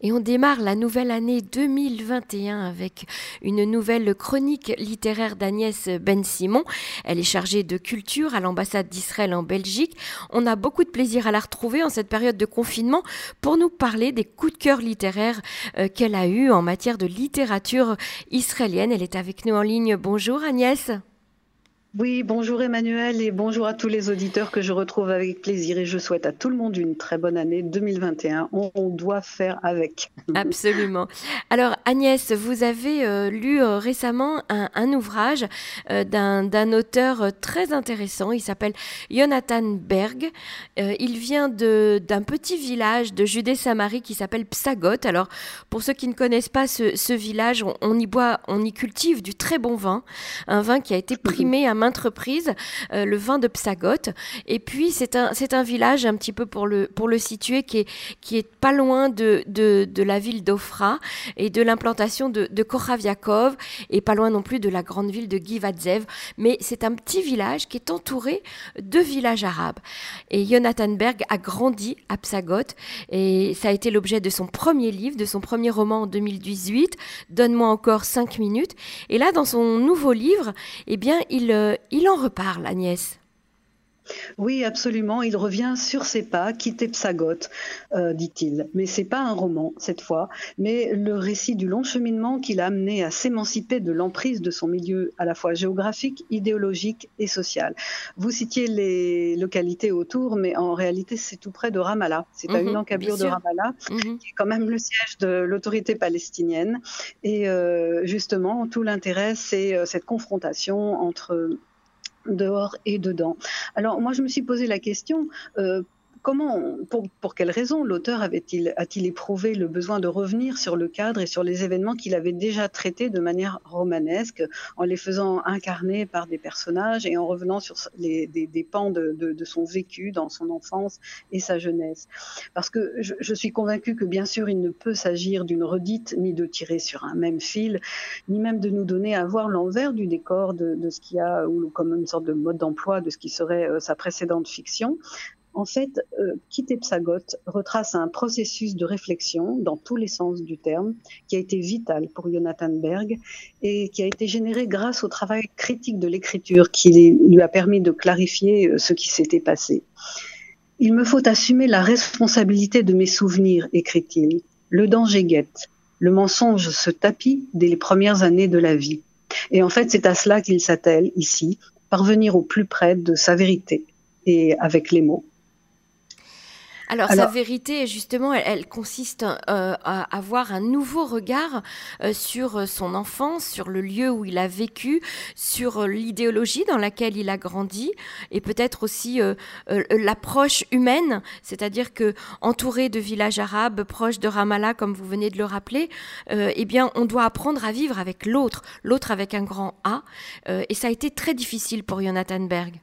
Et on démarre la nouvelle année 2021 avec une nouvelle chronique littéraire d'Agnès Ben-Simon. Elle est chargée de culture à l'ambassade d'Israël en Belgique. On a beaucoup de plaisir à la retrouver en cette période de confinement pour nous parler des coups de cœur littéraires euh, qu'elle a eus en matière de littérature israélienne. Elle est avec nous en ligne. Bonjour Agnès. Oui, bonjour Emmanuel et bonjour à tous les auditeurs que je retrouve avec plaisir et je souhaite à tout le monde une très bonne année 2021. On, doit faire avec. Absolument. Alors Agnès, vous avez euh, lu euh, récemment un, ouvrage euh, d'un auteur très intéressant. Il s'appelle Jonathan Berg. il vient d'un petit village de Judée-Samarie qui s'appelle Psagot. Alors pour ceux qui ne connaissent pas ce, village, on, on, y boit, on y cultive du très bon vin, un vin qui a été primé à maintes euh, le vin de Psagot. Et puis, c'est un, un village, un petit peu pour le, pour le situer, qui est, qui est pas loin de, de, la ville d'Ofra et de l'implantation de, de et pas loin non plus de la grande ville de Givadzev. Mais c'est un petit village qui est entouré de villages arabes. Et Jonathan Berg a grandi à Psagot, et ça a été l'objet de son premier livre, de son premier roman en 2018, Donne-moi encore cinq minutes. Et là, dans son nouveau livre, eh bien, il, euh, il en reparle, Agnès. Oui, absolument. Il revient sur ses pas, quitter Psagot, euh, dit-il. Mais c'est pas un roman cette fois, mais le récit du long cheminement qu'il a amené à s'émanciper de l'emprise de son milieu à la fois géographique, idéologique et social. Vous citiez les localités autour, mais en réalité c'est tout près de Ramallah. C'est à une mhm, encablure de Ramallah, mhm. qui est quand même le siège de l'autorité palestinienne. Et euh, justement, tout l'intérêt, c'est euh, cette confrontation entre dehors et dedans. Alors moi, je me suis posé la question, euh, comment, pour, pour quelles raisons l'auteur avait-il, a-t-il éprouvé le besoin de revenir sur le cadre et sur les événements qu'il avait déjà traités de manière romanesque, en les faisant incarner par des personnages et en revenant sur les, des, des pans de, de, de, son vécu dans son enfance et sa jeunesse? Parce que je, je suis convaincue que bien sûr, il ne peut s'agir d'une redite, ni de tirer sur un même fil, ni même de nous donner à voir l'envers du décor de, de ce qu'il y a, ou comme une sorte de mode d'emploi de ce qui serait euh, sa précédente fiction. En fait, euh, Quitter Psagot retrace un processus de réflexion dans tous les sens du terme qui a été vital pour Jonathan Berg et qui a été généré grâce au travail critique de l'écriture qui lui a permis de clarifier euh, ce qui s'était passé. Il me faut assumer la responsabilité de mes souvenirs, écrit-il. Le danger guette. Le mensonge se tapit dès les premières années de la vie. Et en fait, c'est à cela qu'il s'attelle ici, parvenir au plus près de sa vérité et avec les mots. Alors, sa vérité, justement, elle, consiste euh, à avoir un nouveau regard euh, sur euh, son enfance, sur le lieu où il a vécu, sur l'idéologie dans laquelle il a grandi, et peut-être aussi l'approche humaine, c'est-à-dire que entouré de villages arabes, proches de Ramallah, comme vous venez de le rappeler, eh bien, on doit apprendre à vivre avec l'autre, l'autre avec un grand A, et ça a été très difficile pour Jonathan Berg.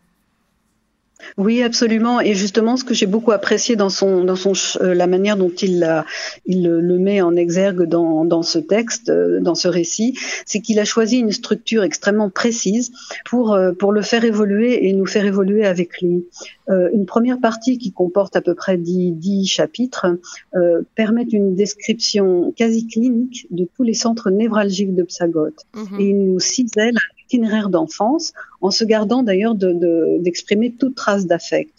Oui, absolument. Et justement, ce que j'ai beaucoup apprécié dans son, dans son, euh, la manière dont il, il le met en exergue dans, dans ce texte, euh, dans ce récit, c'est qu'il a choisi une structure extrêmement précise pour, euh, pour le faire évoluer et nous faire évoluer avec lui. une première partie qui comporte à peu près dix, dix chapitres permet une description quasi clinique de tous les centres névralgiques de Psagot. Mhm. Et il nous cisèle itinéraire d'enfance, en se gardant d'ailleurs d'exprimer de, toute trace d'affect.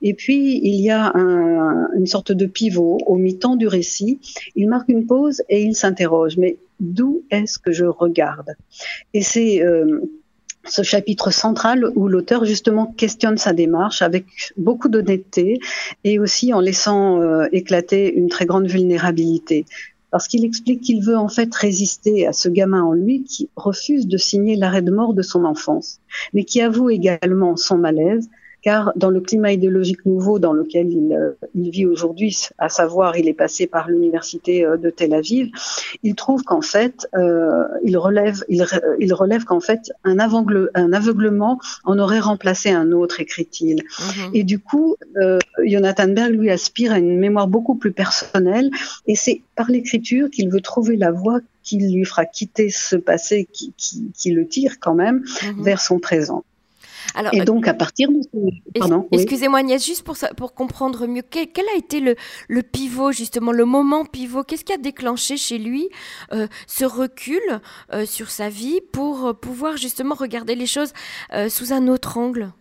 Et puis, il y a un, une sorte de pivot au mi-temps du récit. Il marque une pause et il s'interroge, mais d'où est-ce que je regarde? Et c'est euh, ce chapitre central où l'auteur justement questionne sa démarche avec beaucoup d'honnêteté et aussi en laissant euh, éclater une très grande vulnérabilité parce qu'il explique qu'il veut en fait résister à ce gamin en lui qui refuse de signer l'arrêt de mort de son enfance, mais qui avoue également son malaise car dans le climat idéologique nouveau dans lequel il, euh, il vit aujourd'hui, à savoir il est passé par l'université euh, de Tel Aviv, il trouve qu'en fait, euh, il relève, il, il relève qu'en fait un, aveugle, un aveuglement en aurait remplacé un autre, écrit-il. Mhm. Et du coup, euh, Jonathan Berg lui aspire à une mémoire beaucoup plus personnelle, et c'est par l'écriture qu'il veut trouver la voie qui lui fera quitter ce passé qui, qui, qui le tire quand même mhm. vers son présent. Alors, et donc, à partir de Pardon, Excusez-moi Agnès, juste pour, pour comprendre mieux, quel, a été le, le, pivot, justement, le moment pivot? Qu'est-ce qui a déclenché chez lui ce recul sur sa vie pour pouvoir justement regarder les choses sous un autre angle?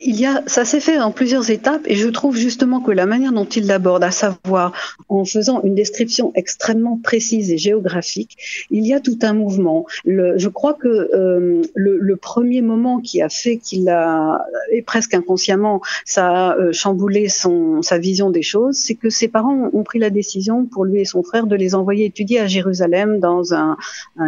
Il y a, ça s'est fait en plusieurs étapes et je trouve justement que la manière dont il l'aborde, à savoir en faisant une description extrêmement précise et géographique, il y a tout un mouvement. Je crois que euh, le, premier moment qui a fait qu'il a, et presque inconsciemment, ça a euh, chamboulé son, sa vision des choses, c'est que ses parents ont pris la décision pour lui et son frère de les envoyer étudier à Jérusalem dans un,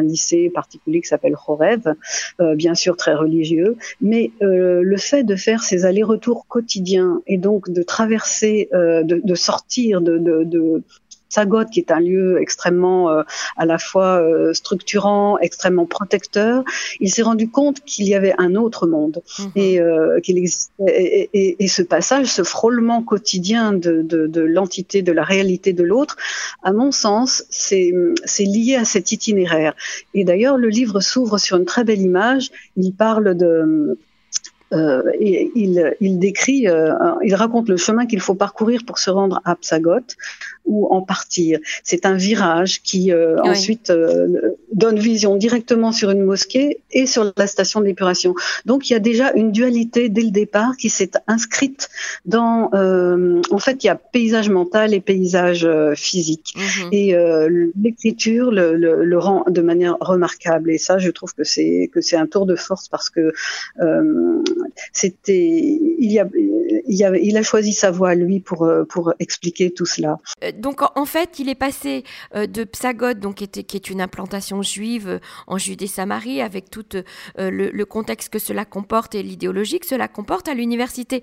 lycée particulier qui s'appelle Chorev, euh, bien sûr très religieux, mais le fait de faire ces allers-retours quotidiens et donc de traverser, euh, de, sortir de, de, Sagot, qui est un lieu extrêmement euh, à la fois euh, structurant, extrêmement protecteur, il s'est rendu compte qu'il y avait un autre monde mhm. et qu'il existait. Et, ce passage, ce frôlement quotidien de, de l'entité, de la réalité de l'autre, à mon sens, c'est lié à cet itinéraire. Et d'ailleurs, le livre s'ouvre sur une très belle image. Il parle de euh, il, il, décrit, euh, il raconte le chemin qu'il faut parcourir pour se rendre à Psagot ou en partir. C'est un virage qui euh, ensuite euh, donne vision directement sur une mosquée et sur la station d'épuration. Donc il y a déjà une dualité dès le départ qui s'est inscrite dans. en fait, il y a paysage mental et paysage physique. Mhm. Et l'écriture le, le, le, rend de manière remarquable. Et ça, je trouve que c'est que c'est un tour de force parce que c'était il a, il, a, choisi sa voix lui pour pour expliquer tout cela. Euh, donc en fait, il est passé euh, de Psagot, donc qui, est une implantation juive euh, en Judée-Samarie, avec tout le, contexte que cela comporte et l'idéologie que cela comporte, à l'université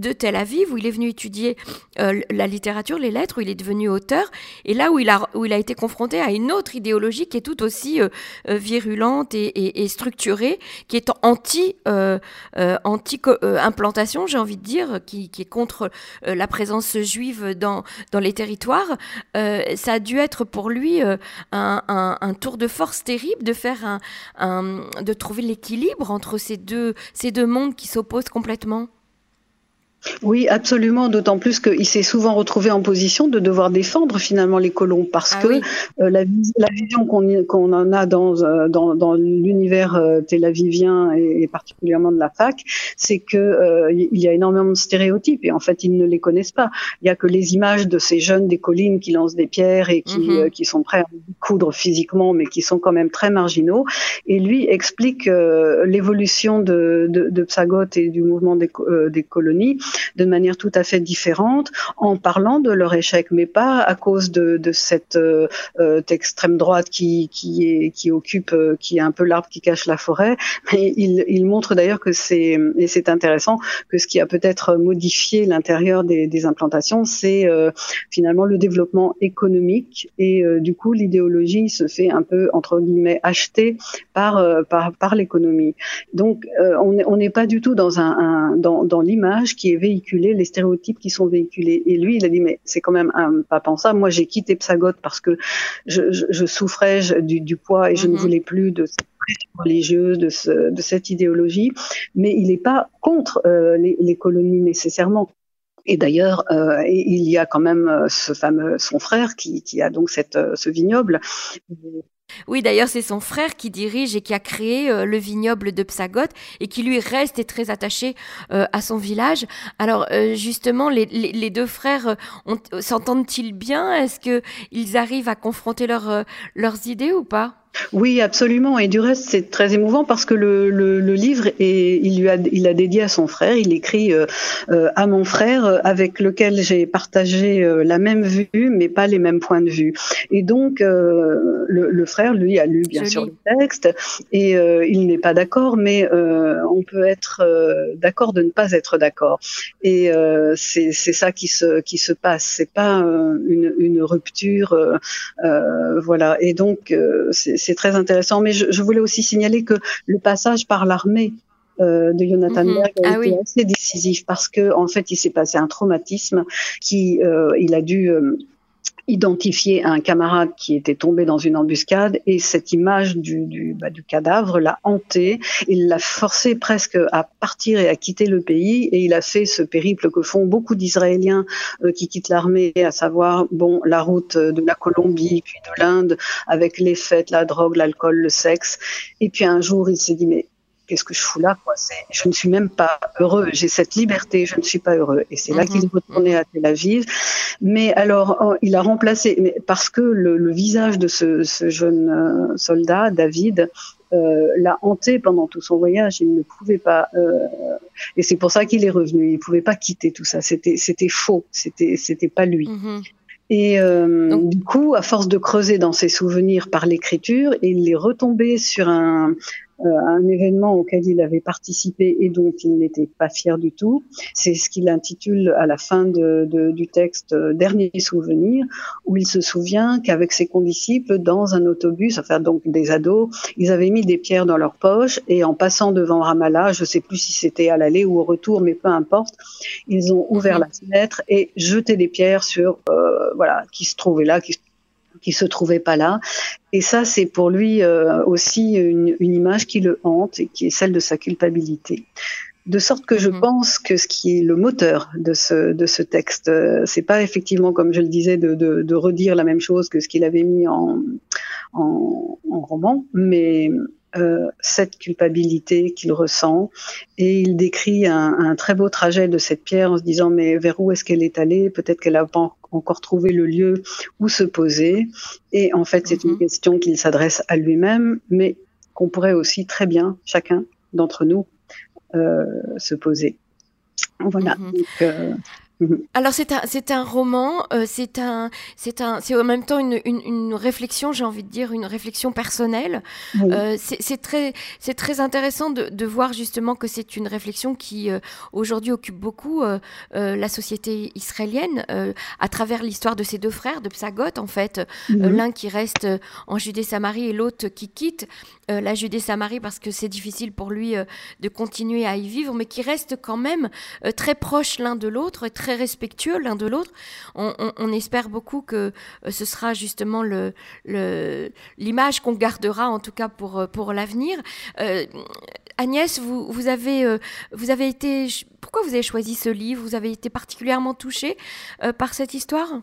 de Tel Aviv, où il est venu étudier la littérature, les lettres, où il est devenu auteur, et là où il a, où il a été confronté à une autre idéologie qui est tout aussi virulente et, structurée, qui est anti, anti implantation, j'ai envie de dire, qui, est contre la présence juive dans, dans les territoires euh, ça a dû être pour lui euh, un, tour de force terrible de faire un, de trouver l'équilibre entre ces deux, ces deux mondes qui s'opposent complètement. Oui, absolument, d'autant plus qu'il s'est souvent retrouvé en position de devoir défendre finalement les colons parce ah que euh, la, vision qu'on en a dans, euh, dans, l'univers euh, tel avivien et, particulièrement de la fac, c'est que il y a énormément de stéréotypes et en fait ils ne les connaissent pas. Il y a que les images de ces jeunes des collines qui lancent des pierres et qui, mhm. qui sont prêts à coudre physiquement mais qui sont quand même très marginaux. Et lui explique l'évolution de, de, de, Psagot et du mouvement des, des colonies de manière tout à fait différente en parlant de leur échec, mais pas à cause de, de cette euh, euh extrême droite qui, qui, est, qui occupe, euh, qui est un peu l'arbre qui cache la forêt. Mais il, il montre d'ailleurs que c'est, et c'est intéressant, que ce qui a peut-être modifié l'intérieur des, des implantations, c'est euh, finalement le développement économique et du coup l'idéologie se fait un peu entre guillemets achetée par par, par l'économie. Donc on n'est pas du tout dans un, un dans, dans l'image qui est véhiculés, les stéréotypes qui sont véhiculés. Et lui, il a dit, mais c'est quand même un, pas pensable. Moi, j'ai quitté Psagot parce que je, souffrais du, poids et je ne mhm. voulais plus de cette religieuse, de, de cette idéologie. Mais il n'est pas contre euh, les, colonies nécessairement. Et d'ailleurs, euh, il y a quand même euh, ce fameux son frère qui, qui a donc cette, ce vignoble. Oui, d'ailleurs, c'est son frère qui dirige et qui a créé euh, le vignoble de Psagot et qui lui reste et très attaché euh, à son village. Alors, euh, justement, les, deux frères s'entendent-ils bien? Est-ce qu'ils arrivent à confronter leurs idées ou pas? Oui, absolument. Et du reste, c'est très émouvant parce que le, le, le, livre, est, il lui a, il a dédié à son frère. Il écrit euh, euh à mon frère, euh, avec lequel j'ai partagé euh, la même vue, mais pas les mêmes points de vue. Et donc, le, le, frère, lui, a lu bien sûr le texte et il n'est pas d'accord, mais on peut être d'accord de ne pas être d'accord. Et c'est ça qui se qui se passe. C'est pas une, une rupture, voilà. Et donc, c'est c'est très intéressant. Mais je, voulais aussi signaler que le passage par l'armée euh, de Jonathan mhm. Berg a ah été assez décisif parce que en fait il s'est passé un traumatisme qui euh, il a dû euh, identifié un camarade qui était tombé dans une embuscade et cette image du, du, bah, du cadavre l'a hanté, il l'a forcé presque à partir et à quitter le pays et il a fait ce périple que font beaucoup d'Israéliens euh, qui quittent l'armée, à savoir bon la route de la Colombie puis de l'Inde avec les fêtes, la drogue, l'alcool, le sexe. Et puis un jour il s'est dit mais qu'est-ce que je fous là quoi Je ne suis même pas heureux. J'ai cette liberté, je ne suis pas heureux. Et c'est là qu'il est mhm. retourné à Tel Aviv. Mais alors, oh, il a remplacé, mais parce que le, visage de ce, jeune euh, soldat, David, euh, l'a hanté pendant tout son voyage. Il ne pouvait pas, euh, et c'est pour ça qu'il est revenu. Il ne pouvait pas quitter tout ça. C'était, c'était faux. C'était, c'était pas lui. Mhm. Et euh, du coup, à force de creuser dans ses souvenirs par l'écriture, il est retombé sur un, euh, un événement auquel il avait participé et dont il n'était pas fier du tout. C'est ce qu'il intitule à la fin de, de, du texte euh, Dernier souvenir, où il se souvient qu'avec ses condisciples, dans un autobus, enfin donc des ados, ils avaient mis des pierres dans leur poche et en passant devant Ramallah, je ne sais plus si c'était à l'aller ou au retour, mais peu importe, ils ont ouvert la fenêtre et jeté des pierres sur euh, voilà qui se trouvaient là, qui qui se trouvait pas là. Et ça, c'est pour lui euh, aussi une, une, image qui le hante et qui est celle de sa culpabilité. De sorte que je mhm. pense que ce qui est le moteur de ce, de ce texte, euh, c'est pas effectivement, comme je le disais, de, de, de, redire la même chose que ce qu'il avait mis en, en, en roman, mais euh, cette culpabilité qu'il ressent et il décrit un, un, très beau trajet de cette pierre en se disant mais vers où est-ce qu'elle est allée? Peut-être qu'elle a pas encore trouvé le lieu où se poser et en fait c'est une mhm. question qu'il s'adresse à lui-même mais qu'on pourrait aussi très bien chacun d'entre nous euh, se poser voilà mhm. Donc, euh. Alors c'est un c'est un roman, euh, c'est un c'est un c'est en même temps une, une, une réflexion, j'ai envie de dire une réflexion personnelle. Euh, c'est très c'est très intéressant de, de voir justement que c'est une réflexion qui euh, aujourd'hui occupe beaucoup la société israélienne à travers l'histoire de ces deux frères de Psagot en fait, mhm. l'un qui reste en Judée-Samarie et l'autre qui quitte la Judée-Samarie parce que c'est difficile pour lui de continuer à y vivre, mais qui reste quand même très proche l'un de l'autre et respectueux l'un de l'autre. On, espère beaucoup que euh, ce sera justement l'image qu'on gardera en tout cas pour, euh, l'avenir. Euh, Agnès, vous, avez, vous avez été... Pourquoi vous avez choisi ce livre? Vous avez été particulièrement touchée par cette histoire?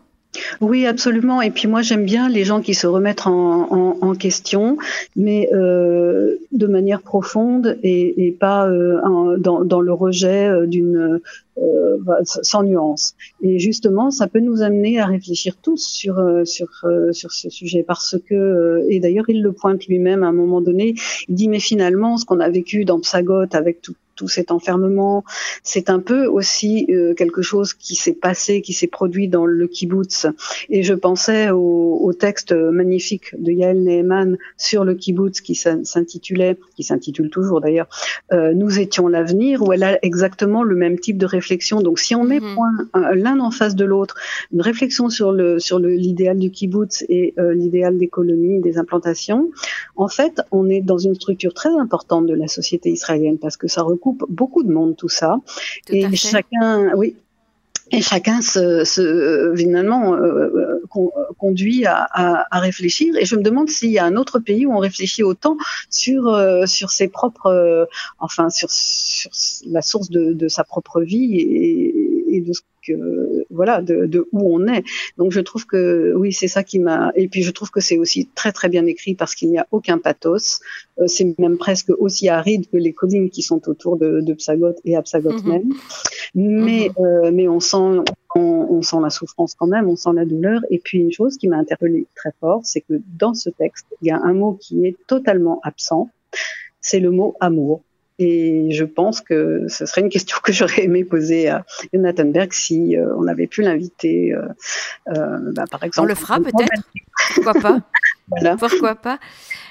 Oui, absolument. Et puis moi, j'aime bien les gens qui se remettent en, question, mais euh, de manière profonde et, pas euh, dans, le rejet euh, d'une sans nuance. Et justement, ça peut nous amener à réfléchir tous sur sur sur ce sujet parce que et d'ailleurs il le pointe lui-même à un moment donné. Il dit mais finalement, ce qu'on a vécu dans Psagot avec tout tout cet enfermement. C'est un peu aussi euh, quelque chose qui s'est passé, qui s'est produit dans le kibbutz. Et je pensais au, au texte magnifique de Yael Neeman sur le kibbutz qui s'intitulait, qui s'intitule toujours d'ailleurs, euh, Nous étions l'avenir, où elle a exactement le même type de réflexion. Donc si on met mhm. point l'un en face de l'autre, une réflexion sur le sur l'idéal du kibbutz et euh, l'idéal des colonies, des implantations, en fait, on est dans une structure très importante de la société israélienne parce que ça beaucoup de monde tout ça. et chacun, oui, et chacun se, se finalement euh, euh, conduit à, à, réfléchir. Et je me demande s'il y a un autre pays où on réfléchit autant sur euh, sur ses propres, enfin sur, sur la source de, de sa propre vie et, et de ce voilà de, de, où on est. Donc je trouve que oui, c'est ça qui m'a. Et puis je trouve que c'est aussi très très bien écrit parce qu'il n'y a aucun pathos. Euh, c'est même presque aussi aride que les collines qui sont autour de, de Psagot et à Psagot mhm. même. Mais mhm. euh, mais on sent on, on, sent la souffrance quand même, on sent la douleur. Et puis une chose qui m'a interpellée très fort, c'est que dans ce texte, il y a un mot qui est totalement absent. C'est le mot amour. Et je pense que ce serait une question que j'aurais aimé poser à Jonathan Berg si euh, on avait pu l'inviter, euh, euh, bah, par exemple. On le fera peut-être. Pourquoi pas? voilà. Pourquoi pas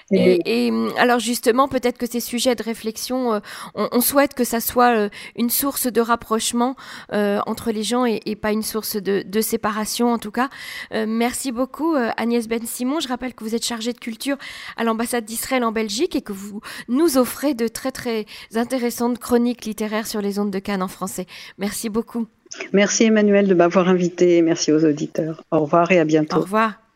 et, hum, alors justement, peut-être que ces sujets de réflexion, euh, on, souhaite que ça soit euh, une source de rapprochement euh, entre les gens et, pas une source de, de, séparation en tout cas. merci beaucoup Agnès Ben Simon. Je rappelle que vous êtes chargée de culture à l'ambassade d'Israël en Belgique et que vous nous offrez de très très intéressantes chroniques littéraires sur les ondes de Cannes en français. Merci beaucoup. Merci Emmanuel de m'avoir invité. Merci aux auditeurs. Au revoir et à bientôt. Au revoir.